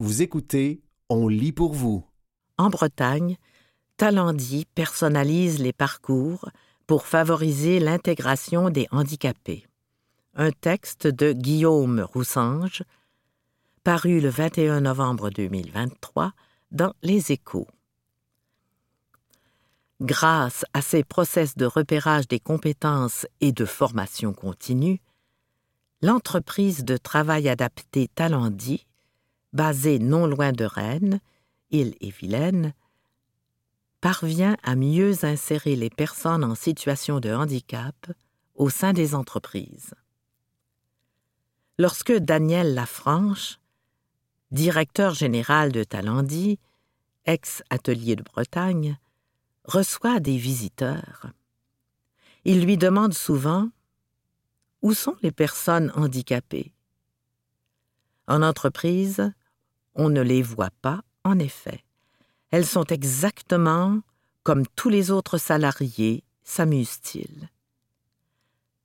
Vous écoutez On lit pour vous. En Bretagne, Talendi personnalise les parcours pour favoriser l'intégration des handicapés. Un texte de Guillaume Roussange, paru le 21 novembre 2023 dans Les Échos. Grâce à ces process de repérage des compétences et de formation continue, l'entreprise de travail adapté Talendi, basée non loin de Rennes, île et Vilaine, parvient à mieux insérer les personnes en situation de handicap au sein des entreprises. Lorsque Daniel Lafranche, directeur général de Talendi, ex-atelier de Bretagne, reçoit des visiteurs. Il lui demande souvent Où sont les personnes handicapées? En entreprise, on ne les voit pas, en effet. Elles sont exactement comme tous les autres salariés, s'amusent-ils.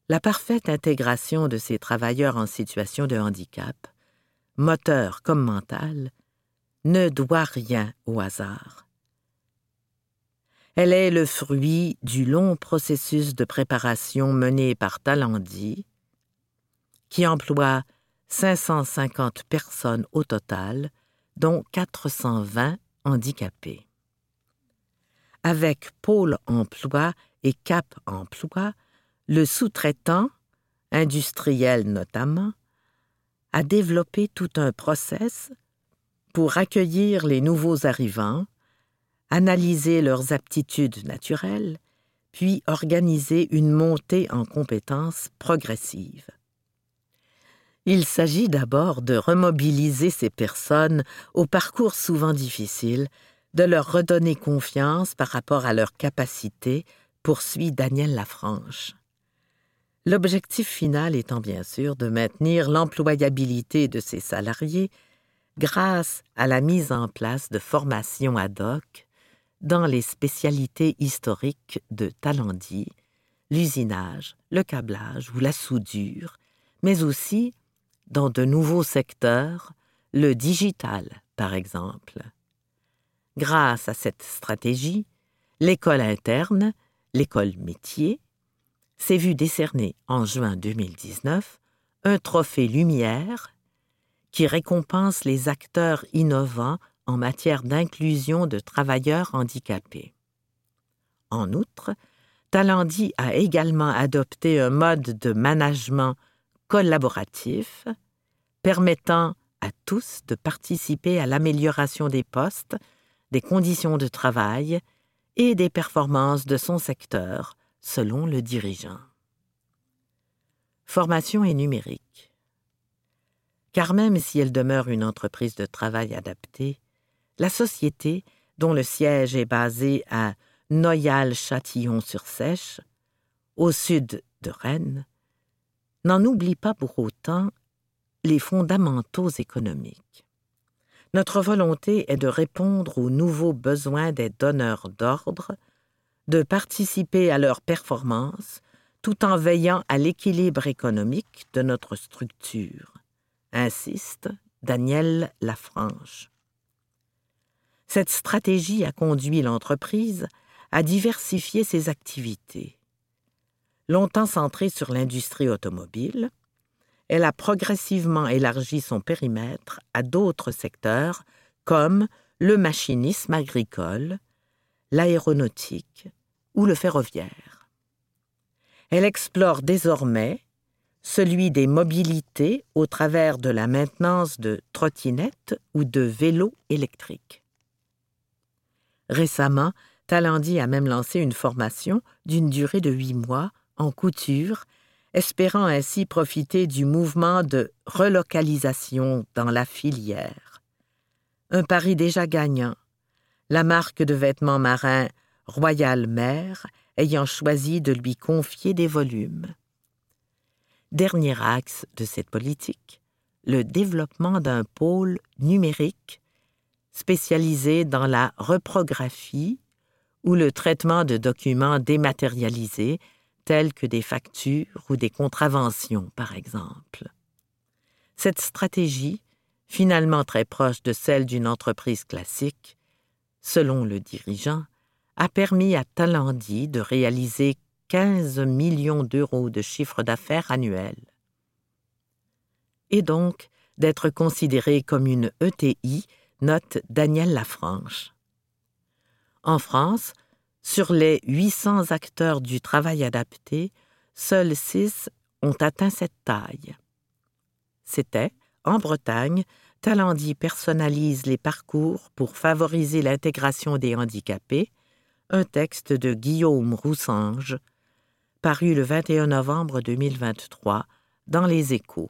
La parfaite intégration de ces travailleurs en situation de handicap, moteur comme mental, ne doit rien au hasard. Elle est le fruit du long processus de préparation mené par Talendi, qui emploie 550 personnes au total, dont 420 handicapés. Avec Pôle emploi et Cap emploi, le sous-traitant, industriel notamment, a développé tout un process pour accueillir les nouveaux arrivants analyser leurs aptitudes naturelles, puis organiser une montée en compétences progressive. Il s'agit d'abord de remobiliser ces personnes au parcours souvent difficile, de leur redonner confiance par rapport à leurs capacités, poursuit Daniel Lafranche. L'objectif final étant bien sûr de maintenir l'employabilité de ces salariés grâce à la mise en place de formations ad hoc dans les spécialités historiques de Talendi, l'usinage, le câblage ou la soudure, mais aussi dans de nouveaux secteurs, le digital par exemple. Grâce à cette stratégie, l'école interne, l'école métier, s'est vue décerner en juin 2019 un trophée Lumière qui récompense les acteurs innovants en matière d'inclusion de travailleurs handicapés. En outre, Talendi a également adopté un mode de management collaboratif permettant à tous de participer à l'amélioration des postes, des conditions de travail et des performances de son secteur, selon le dirigeant. Formation et numérique. Car même si elle demeure une entreprise de travail adaptée, la société, dont le siège est basé à Noyal-Châtillon-sur-Sèche, au sud de Rennes, n'en oublie pas pour autant les fondamentaux économiques. Notre volonté est de répondre aux nouveaux besoins des donneurs d'ordre, de participer à leur performance tout en veillant à l'équilibre économique de notre structure, insiste Daniel Lafranche. Cette stratégie a conduit l'entreprise à diversifier ses activités. Longtemps centrée sur l'industrie automobile, elle a progressivement élargi son périmètre à d'autres secteurs comme le machinisme agricole, l'aéronautique ou le ferroviaire. Elle explore désormais celui des mobilités au travers de la maintenance de trottinettes ou de vélos électriques. Récemment, Talendi a même lancé une formation d'une durée de huit mois en couture, espérant ainsi profiter du mouvement de relocalisation dans la filière. Un pari déjà gagnant, la marque de vêtements marins Royal Mer ayant choisi de lui confier des volumes. Dernier axe de cette politique, le développement d'un pôle numérique spécialisé dans la reprographie ou le traitement de documents dématérialisés tels que des factures ou des contraventions, par exemple. Cette stratégie, finalement très proche de celle d'une entreprise classique, selon le dirigeant, a permis à Talandi de réaliser 15 millions d'euros de chiffre d'affaires annuel. Et donc d'être considéré comme une ETI, note Daniel Lafranche. En France, sur les 800 acteurs du travail adapté, seuls 6 ont atteint cette taille. C'était, en Bretagne, Talandi personnalise les parcours pour favoriser l'intégration des handicapés, un texte de Guillaume Roussange, paru le 21 novembre 2023 dans Les Échos.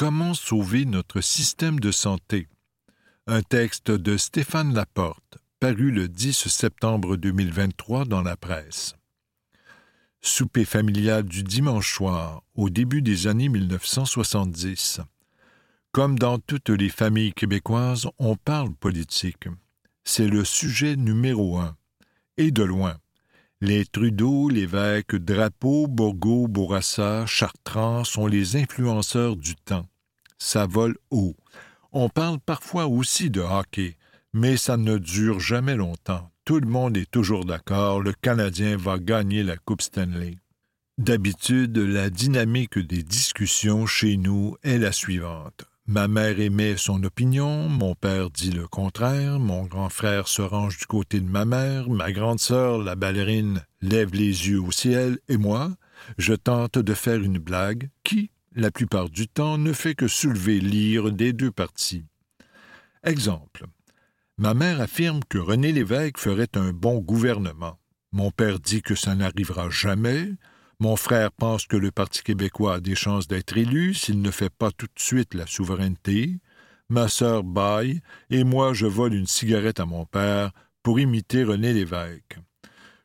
Comment sauver notre système de santé? Un texte de Stéphane Laporte, paru le 10 septembre 2023 dans la presse. Souper familial du dimanche soir, au début des années 1970. Comme dans toutes les familles québécoises, on parle politique. C'est le sujet numéro un. Et de loin. Les Trudeau, Lévesque, Drapeau, Bourgault, Bourassa, Chartrand sont les influenceurs du temps. Ça vole haut. On parle parfois aussi de hockey, mais ça ne dure jamais longtemps. Tout le monde est toujours d'accord, le Canadien va gagner la Coupe Stanley. D'habitude, la dynamique des discussions chez nous est la suivante. Ma mère émet son opinion, mon père dit le contraire, mon grand frère se range du côté de ma mère, ma grande sœur, la ballerine, lève les yeux au ciel, et moi, je tente de faire une blague qui, la plupart du temps, ne fait que soulever l'ire des deux parties. Exemple. Ma mère affirme que René Lévesque ferait un bon gouvernement. Mon père dit que ça n'arrivera jamais, mon frère pense que le Parti québécois a des chances d'être élu s'il ne fait pas tout de suite la souveraineté. Ma sœur baille, et moi je vole une cigarette à mon père pour imiter René Lévesque.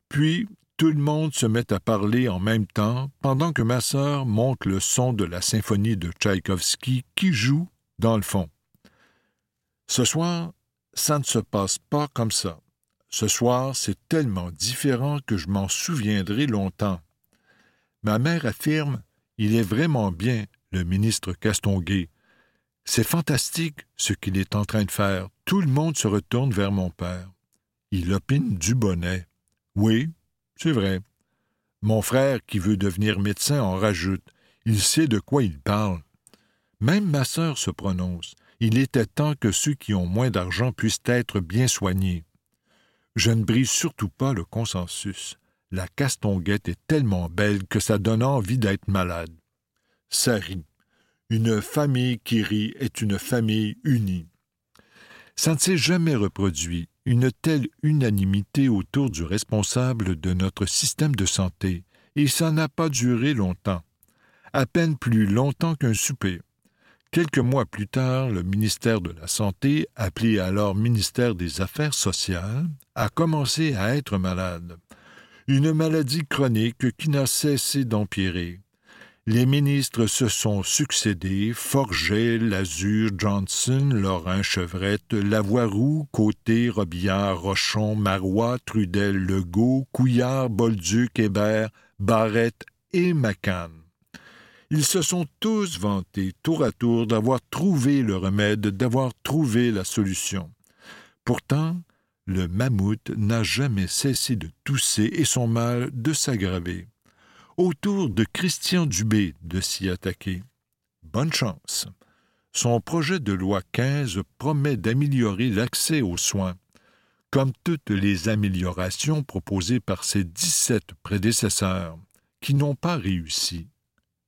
Puis tout le monde se met à parler en même temps pendant que ma sœur monte le son de la symphonie de Tchaïkovski qui joue dans le fond. Ce soir, ça ne se passe pas comme ça. Ce soir, c'est tellement différent que je m'en souviendrai longtemps. Ma mère affirme Il est vraiment bien, le ministre Castonguay. C'est fantastique ce qu'il est en train de faire. Tout le monde se retourne vers mon père. Il opine du bonnet. Oui, c'est vrai. Mon frère, qui veut devenir médecin, en rajoute. Il sait de quoi il parle. Même ma sœur se prononce. Il était temps que ceux qui ont moins d'argent puissent être bien soignés. Je ne brise surtout pas le consensus la castonguette est tellement belle que ça donne envie d'être malade. Ça rit. Une famille qui rit est une famille unie. Ça ne s'est jamais reproduit, une telle unanimité autour du responsable de notre système de santé, et ça n'a pas duré longtemps. À peine plus longtemps qu'un souper. Quelques mois plus tard, le ministère de la Santé, appelé alors ministère des Affaires sociales, a commencé à être malade une maladie chronique qui n'a cessé d'empirer. Les ministres se sont succédés, Forget, Lazur, Johnson, Laurent Chevrette, Lavoiroux, Côté, Robillard, Rochon, Marois, Trudel, Legault, Couillard, Bolduc, Hébert, Barrette et Macan. Ils se sont tous vantés, tour à tour, d'avoir trouvé le remède, d'avoir trouvé la solution. Pourtant, le mammouth n'a jamais cessé de tousser et son mal de s'aggraver. Autour de Christian Dubé de s'y attaquer. Bonne chance. Son projet de loi 15 promet d'améliorer l'accès aux soins, comme toutes les améliorations proposées par ses 17 prédécesseurs, qui n'ont pas réussi.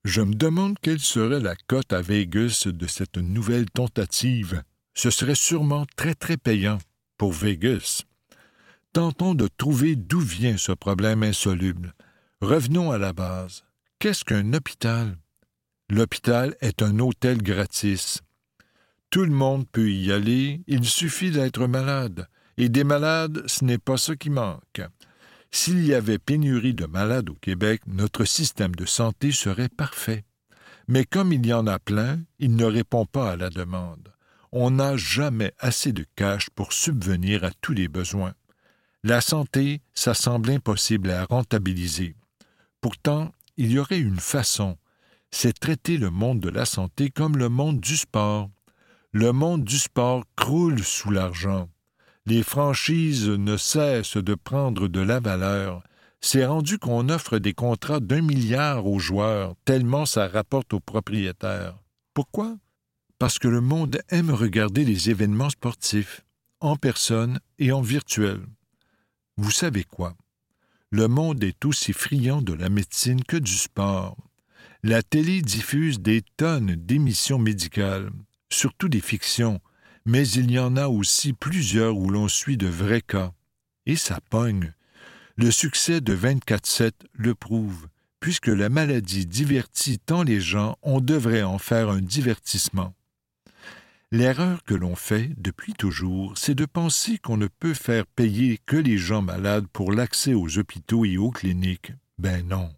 Je me demande quelle serait la cote à Vegas de cette nouvelle tentative. Ce serait sûrement très très payant pour Vegas. Tentons de trouver d'où vient ce problème insoluble. Revenons à la base. Qu'est-ce qu'un hôpital? L'hôpital est un hôtel gratis. Tout le monde peut y aller, il suffit d'être malade. Et des malades, ce n'est pas ce qui manque. S'il y avait pénurie de malades au Québec, notre système de santé serait parfait. Mais comme il y en a plein, il ne répond pas à la demande. On n'a jamais assez de cash pour subvenir à tous les besoins. La santé, ça semble impossible à rentabiliser. Pourtant, il y aurait une façon, c'est traiter le monde de la santé comme le monde du sport. Le monde du sport croule sous l'argent. Les franchises ne cessent de prendre de la valeur. C'est rendu qu'on offre des contrats d'un milliard aux joueurs, tellement ça rapporte aux propriétaires. Pourquoi? Parce que le monde aime regarder les événements sportifs, en personne et en virtuel. Vous savez quoi? Le monde est aussi friand de la médecine que du sport. La télé diffuse des tonnes d'émissions médicales, surtout des fictions, mais il y en a aussi plusieurs où l'on suit de vrais cas. Et ça pogne. Le succès de 24-7 le prouve. Puisque la maladie divertit tant les gens, on devrait en faire un divertissement. L'erreur que l'on fait depuis toujours, c'est de penser qu'on ne peut faire payer que les gens malades pour l'accès aux hôpitaux et aux cliniques. Ben non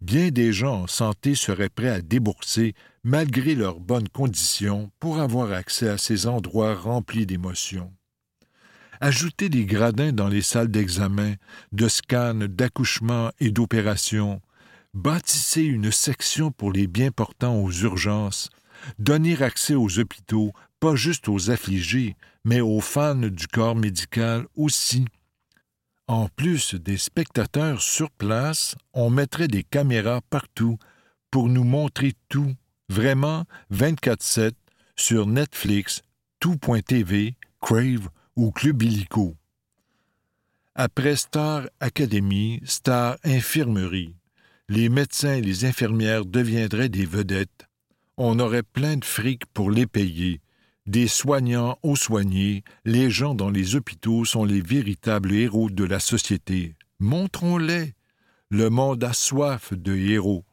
bien des gens en santé seraient prêts à débourser, malgré leurs bonnes conditions, pour avoir accès à ces endroits remplis d'émotions. Ajoutez des gradins dans les salles d'examen, de scan, d'accouchement et d'opération. Bâtissez une section pour les bien portants aux urgences. Donnez accès aux hôpitaux, pas juste aux affligés, mais aux fans du corps médical aussi. En plus des spectateurs sur place, on mettrait des caméras partout pour nous montrer tout, vraiment 24-7, sur Netflix, tout.tv, Crave ou Club Illico. Après Star Academy, Star Infirmerie, les médecins et les infirmières deviendraient des vedettes. On aurait plein de fric pour les payer, des soignants aux soignés, les gens dans les hôpitaux sont les véritables héros de la société. Montrons-les. Le monde a soif de héros.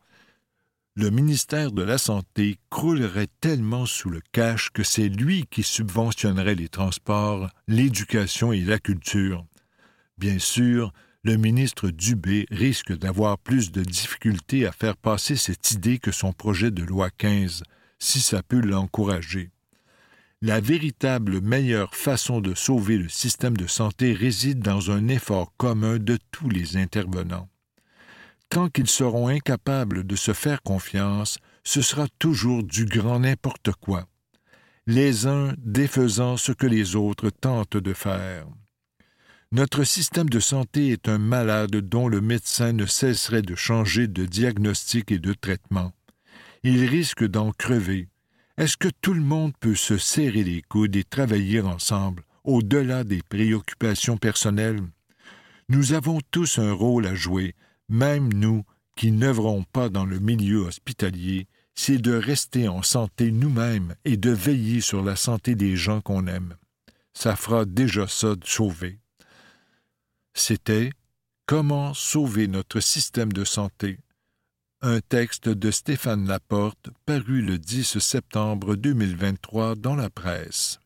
Le ministère de la Santé croulerait tellement sous le cash que c'est lui qui subventionnerait les transports, l'éducation et la culture. Bien sûr, le ministre Dubé risque d'avoir plus de difficultés à faire passer cette idée que son projet de loi 15, si ça peut l'encourager. La véritable meilleure façon de sauver le système de santé réside dans un effort commun de tous les intervenants. Tant qu'ils seront incapables de se faire confiance, ce sera toujours du grand n'importe quoi, les uns défaisant ce que les autres tentent de faire. Notre système de santé est un malade dont le médecin ne cesserait de changer de diagnostic et de traitement. Il risque d'en crever, est-ce que tout le monde peut se serrer les coudes et travailler ensemble, au-delà des préoccupations personnelles? Nous avons tous un rôle à jouer, même nous qui n'œuvrons pas dans le milieu hospitalier, c'est de rester en santé nous-mêmes et de veiller sur la santé des gens qu'on aime. Ça fera déjà ça de sauver. C'était Comment sauver notre système de santé un texte de Stéphane Laporte paru le 10 septembre 2023 dans la presse.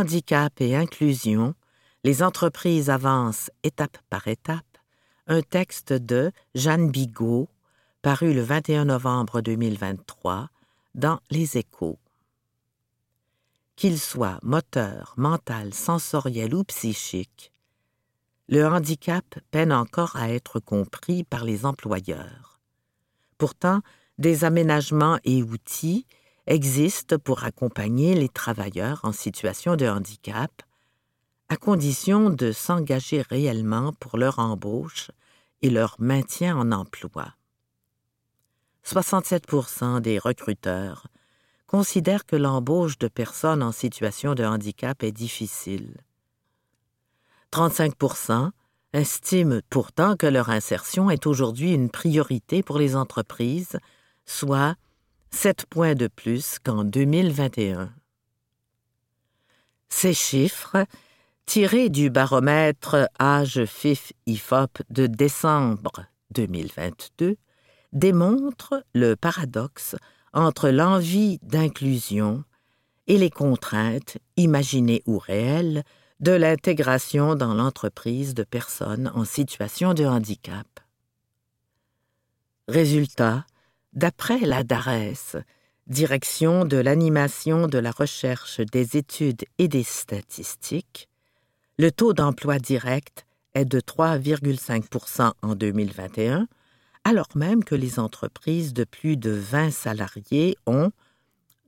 Handicap et inclusion les entreprises avancent étape par étape un texte de Jeanne Bigot, paru le 21 novembre 2023 dans Les Échos. Qu'il soit moteur, mental, sensoriel ou psychique, le handicap peine encore à être compris par les employeurs. Pourtant, des aménagements et outils existent pour accompagner les travailleurs en situation de handicap à condition de s'engager réellement pour leur embauche et leur maintien en emploi. 67% des recruteurs considèrent que l'embauche de personnes en situation de handicap est difficile. 35% estiment pourtant que leur insertion est aujourd'hui une priorité pour les entreprises, soit 7 points de plus qu'en 2021. Ces chiffres tiré du baromètre âge FIF IFOP de décembre 2022, démontre le paradoxe entre l'envie d'inclusion et les contraintes, imaginées ou réelles, de l'intégration dans l'entreprise de personnes en situation de handicap. Résultat, d'après la DARES, Direction de l'animation de la recherche des études et des statistiques, le taux d'emploi direct est de 3,5% en 2021, alors même que les entreprises de plus de 20 salariés ont,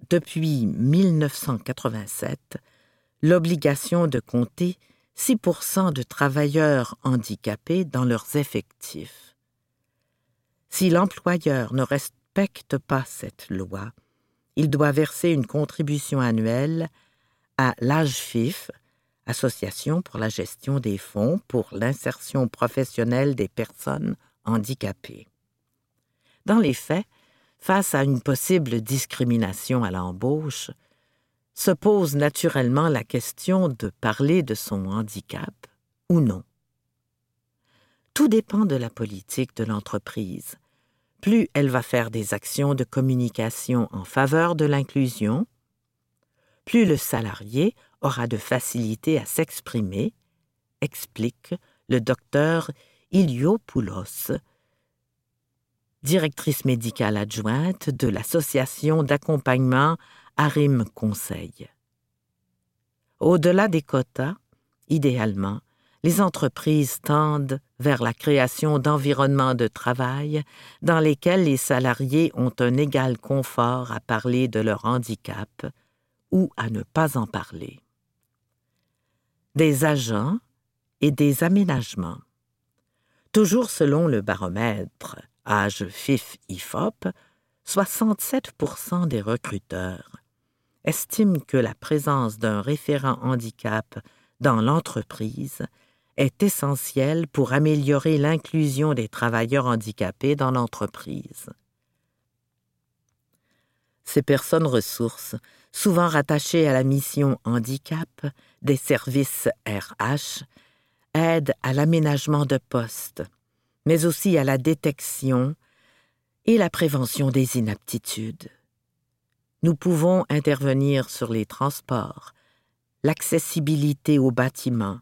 depuis 1987, l'obligation de compter 6% de travailleurs handicapés dans leurs effectifs. Si l'employeur ne respecte pas cette loi, il doit verser une contribution annuelle à l'AGFIF, Association pour la gestion des fonds pour l'insertion professionnelle des personnes handicapées. Dans les faits, face à une possible discrimination à l'embauche, se pose naturellement la question de parler de son handicap ou non. Tout dépend de la politique de l'entreprise. Plus elle va faire des actions de communication en faveur de l'inclusion, plus le salarié aura de facilité à s'exprimer, explique le docteur Iliopoulos, directrice médicale adjointe de l'association d'accompagnement Arim Conseil. Au-delà des quotas, idéalement, les entreprises tendent vers la création d'environnements de travail dans lesquels les salariés ont un égal confort à parler de leur handicap ou à ne pas en parler. Des agents et des aménagements. Toujours selon le baromètre âge FIF-IFOP, 67% des recruteurs estiment que la présence d'un référent handicap dans l'entreprise est essentielle pour améliorer l'inclusion des travailleurs handicapés dans l'entreprise. Ces personnes ressources, souvent rattachées à la mission handicap des services RH, aident à l'aménagement de postes, mais aussi à la détection et la prévention des inaptitudes. Nous pouvons intervenir sur les transports, l'accessibilité aux bâtiments,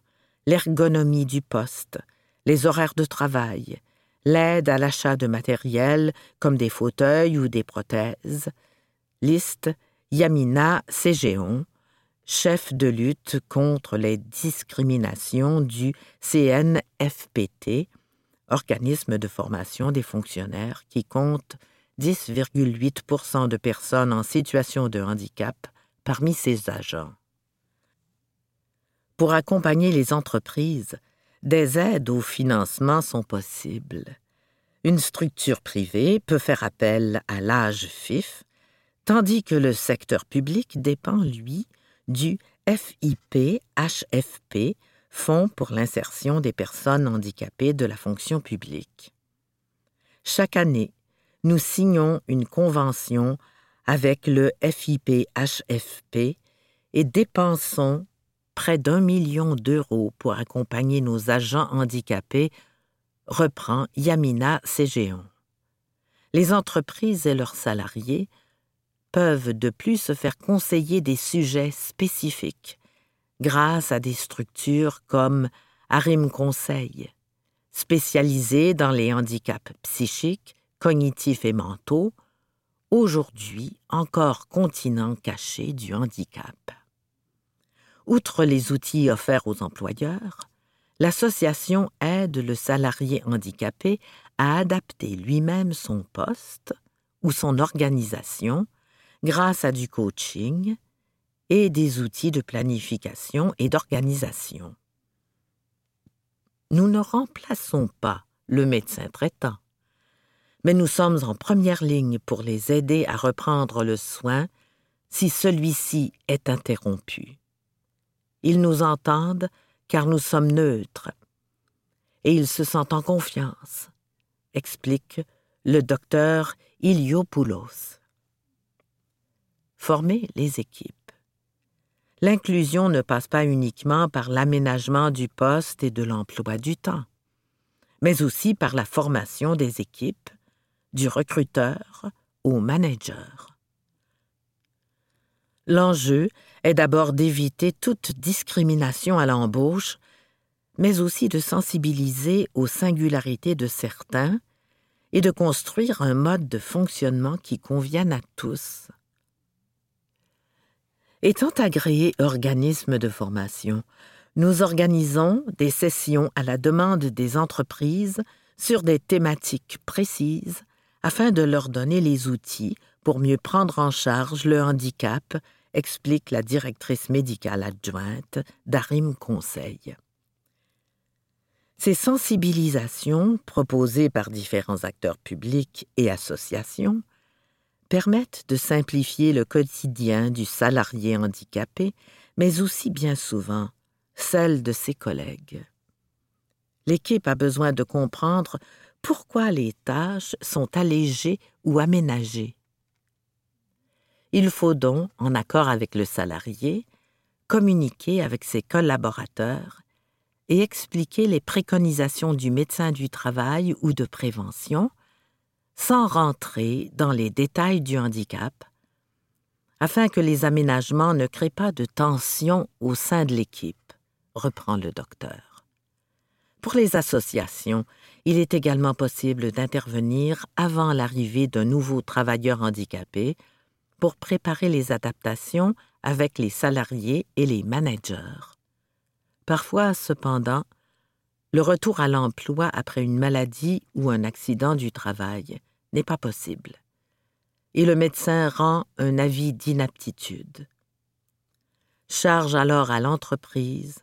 l'ergonomie du poste, les horaires de travail, l'aide à l'achat de matériel comme des fauteuils ou des prothèses. Liste Yamina Ségéon, chef de lutte contre les discriminations du CNFPT, organisme de formation des fonctionnaires qui compte 10,8% de personnes en situation de handicap parmi ses agents. Pour accompagner les entreprises, des aides au financement sont possibles. Une structure privée peut faire appel à l'âge FIF, tandis que le secteur public dépend, lui, du FIP-HFP, Fonds pour l'insertion des personnes handicapées de la fonction publique. Chaque année, nous signons une convention avec le FIP-HFP et dépensons près d'un million d'euros pour accompagner nos agents handicapés, reprend Yamina Ségéon. Les entreprises et leurs salariés peuvent de plus se faire conseiller des sujets spécifiques grâce à des structures comme Arim Conseil, spécialisées dans les handicaps psychiques, cognitifs et mentaux, aujourd'hui encore continent caché du handicap. Outre les outils offerts aux employeurs, l'association aide le salarié handicapé à adapter lui-même son poste ou son organisation grâce à du coaching, et des outils de planification et d'organisation. Nous ne remplaçons pas le médecin traitant, mais nous sommes en première ligne pour les aider à reprendre le soin si celui-ci est interrompu. Ils nous entendent car nous sommes neutres et ils se sentent en confiance, explique le docteur Iliopoulos. Former les équipes. L'inclusion ne passe pas uniquement par l'aménagement du poste et de l'emploi du temps, mais aussi par la formation des équipes, du recruteur au manager. L'enjeu est d'abord d'éviter toute discrimination à l'embauche, mais aussi de sensibiliser aux singularités de certains et de construire un mode de fonctionnement qui convienne à tous. Étant agréé organisme de formation, nous organisons des sessions à la demande des entreprises sur des thématiques précises afin de leur donner les outils pour mieux prendre en charge le handicap, explique la directrice médicale adjointe d'Arim Conseil. Ces sensibilisations, proposées par différents acteurs publics et associations, permettent de simplifier le quotidien du salarié handicapé, mais aussi bien souvent celle de ses collègues. L'équipe a besoin de comprendre pourquoi les tâches sont allégées ou aménagées. Il faut donc, en accord avec le salarié, communiquer avec ses collaborateurs et expliquer les préconisations du médecin du travail ou de prévention, sans rentrer dans les détails du handicap, afin que les aménagements ne créent pas de tension au sein de l'équipe, reprend le docteur. Pour les associations, il est également possible d'intervenir avant l'arrivée d'un nouveau travailleur handicapé pour préparer les adaptations avec les salariés et les managers. Parfois, cependant, le retour à l'emploi après une maladie ou un accident du travail n'est pas possible, et le médecin rend un avis d'inaptitude. Charge alors à l'entreprise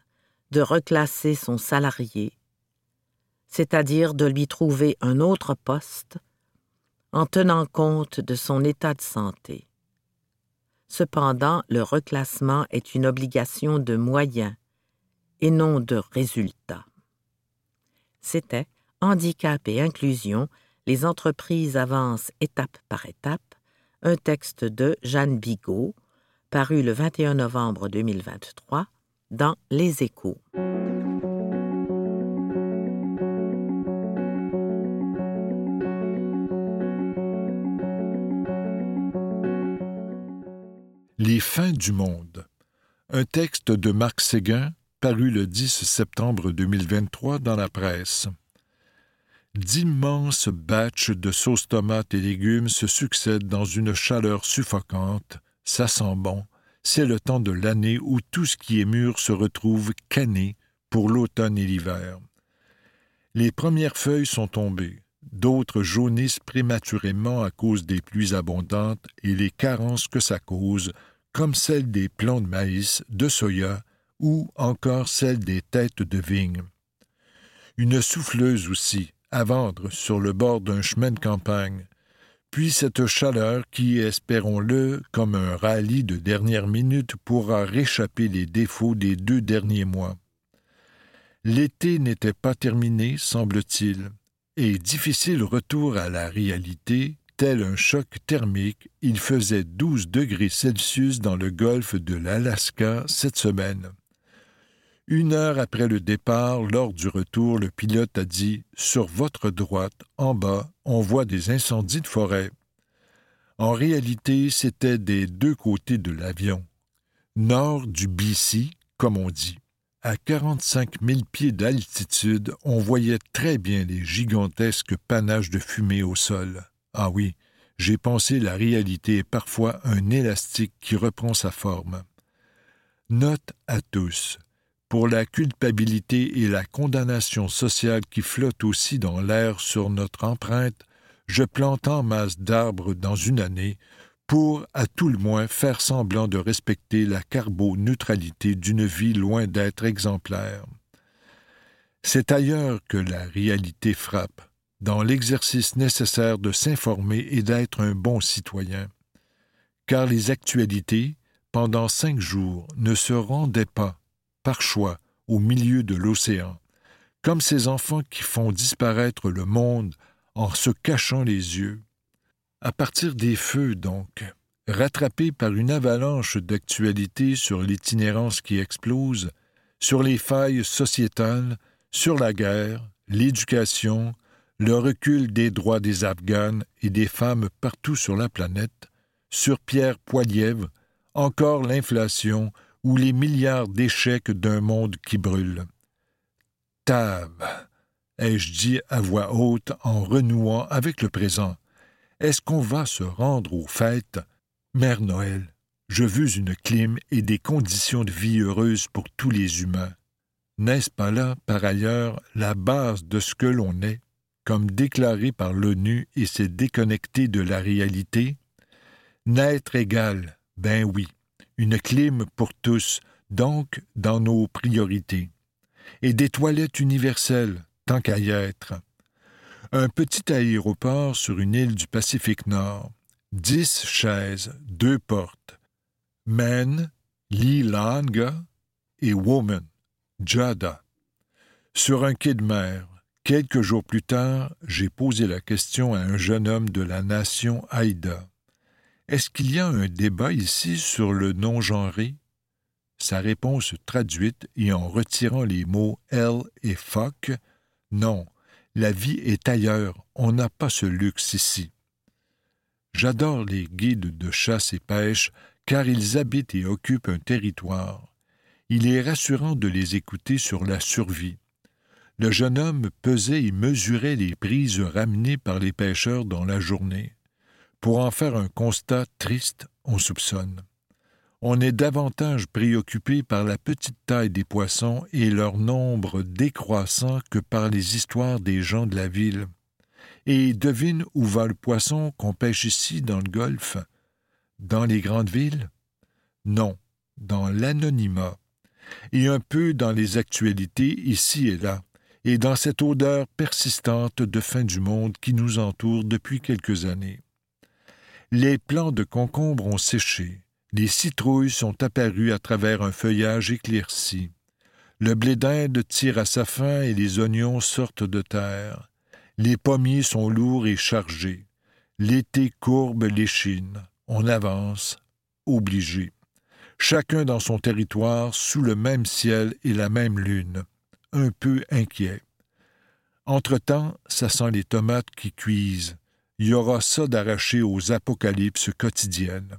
de reclasser son salarié, c'est-à-dire de lui trouver un autre poste en tenant compte de son état de santé. Cependant, le reclassement est une obligation de moyens et non de résultats. C'était Handicap et inclusion, les entreprises avancent étape par étape, un texte de Jeanne Bigot, paru le 21 novembre 2023 dans Les Échos. Fins du monde. Un texte de Marc Séguin paru le 10 septembre 2023 dans la presse. D'immenses batchs de sauce tomates et légumes se succèdent dans une chaleur suffocante. Ça sent bon. C'est le temps de l'année où tout ce qui est mûr se retrouve canné pour l'automne et l'hiver. Les premières feuilles sont tombées, d'autres jaunissent prématurément à cause des pluies abondantes et les carences que ça cause, comme celles des plants de maïs, de soya ou encore celle des têtes de vigne. Une souffleuse aussi, à vendre sur le bord d'un chemin de campagne, puis cette chaleur qui, espérons-le, comme un rallye de dernière minute, pourra réchapper les défauts des deux derniers mois. L'été n'était pas terminé, semble-t-il, et difficile retour à la réalité, tel un choc thermique, il faisait 12 degrés Celsius dans le golfe de l'Alaska cette semaine. Une heure après le départ, lors du retour, le pilote a dit Sur votre droite, en bas, on voit des incendies de forêt. En réalité, c'était des deux côtés de l'avion. Nord du BC, comme on dit. À 45 000 pieds d'altitude, on voyait très bien les gigantesques panaches de fumée au sol. Ah oui, j'ai pensé la réalité est parfois un élastique qui reprend sa forme. Note à tous pour la culpabilité et la condamnation sociale qui flottent aussi dans l'air sur notre empreinte, je plante en masse d'arbres dans une année pour, à tout le moins, faire semblant de respecter la carboneutralité d'une vie loin d'être exemplaire. C'est ailleurs que la réalité frappe, dans l'exercice nécessaire de s'informer et d'être un bon citoyen. Car les actualités, pendant cinq jours, ne se rendaient pas par choix, au milieu de l'océan, comme ces enfants qui font disparaître le monde en se cachant les yeux. À partir des feux, donc, rattrapé par une avalanche d'actualités sur l'itinérance qui explose, sur les failles sociétales, sur la guerre, l'éducation, le recul des droits des Afghanes et des femmes partout sur la planète, sur Pierre Poilievre, encore l'inflation ou les milliards d'échecs d'un monde qui brûle. Tab, ai-je dit à voix haute en renouant avec le présent. Est-ce qu'on va se rendre aux fêtes? Mère Noël, je veux une clim et des conditions de vie heureuses pour tous les humains. N'est-ce pas là, par ailleurs, la base de ce que l'on est, comme déclaré par l'ONU et s'est déconnecté de la réalité? Naître égal, ben oui, une clim pour tous, donc dans nos priorités. Et des toilettes universelles, tant qu'à y être. Un petit aéroport sur une île du Pacifique Nord, dix chaises, deux portes. Men, Langa et Woman, Jada. Sur un quai de mer, quelques jours plus tard, j'ai posé la question à un jeune homme de la nation Haïda. Est-ce qu'il y a un débat ici sur le non-genré? Sa réponse traduite et en retirant les mots elle et fuck, non, la vie est ailleurs, on n'a pas ce luxe ici. J'adore les guides de chasse et pêche car ils habitent et occupent un territoire. Il est rassurant de les écouter sur la survie. Le jeune homme pesait et mesurait les prises ramenées par les pêcheurs dans la journée. Pour en faire un constat triste, on soupçonne. On est davantage préoccupé par la petite taille des poissons et leur nombre décroissant que par les histoires des gens de la ville. Et devine où va le poisson qu'on pêche ici dans le golfe? Dans les grandes villes? Non, dans l'anonymat. Et un peu dans les actualités ici et là, et dans cette odeur persistante de fin du monde qui nous entoure depuis quelques années. Les plants de concombre ont séché, les citrouilles sont apparues à travers un feuillage éclairci. Le blé d'Inde tire à sa fin et les oignons sortent de terre. Les pommiers sont lourds et chargés. L'été courbe l'échine. On avance, obligé. Chacun dans son territoire, sous le même ciel et la même lune, un peu inquiet. Entre-temps, ça sent les tomates qui cuisent, il y aura ça d'arraché aux apocalypses quotidiennes.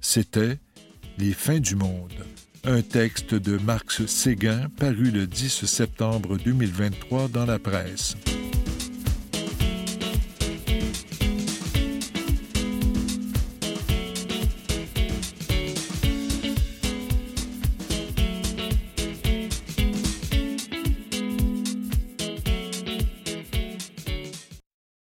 C'était Les fins du monde, un texte de Marx Séguin paru le 10 septembre 2023 dans la presse.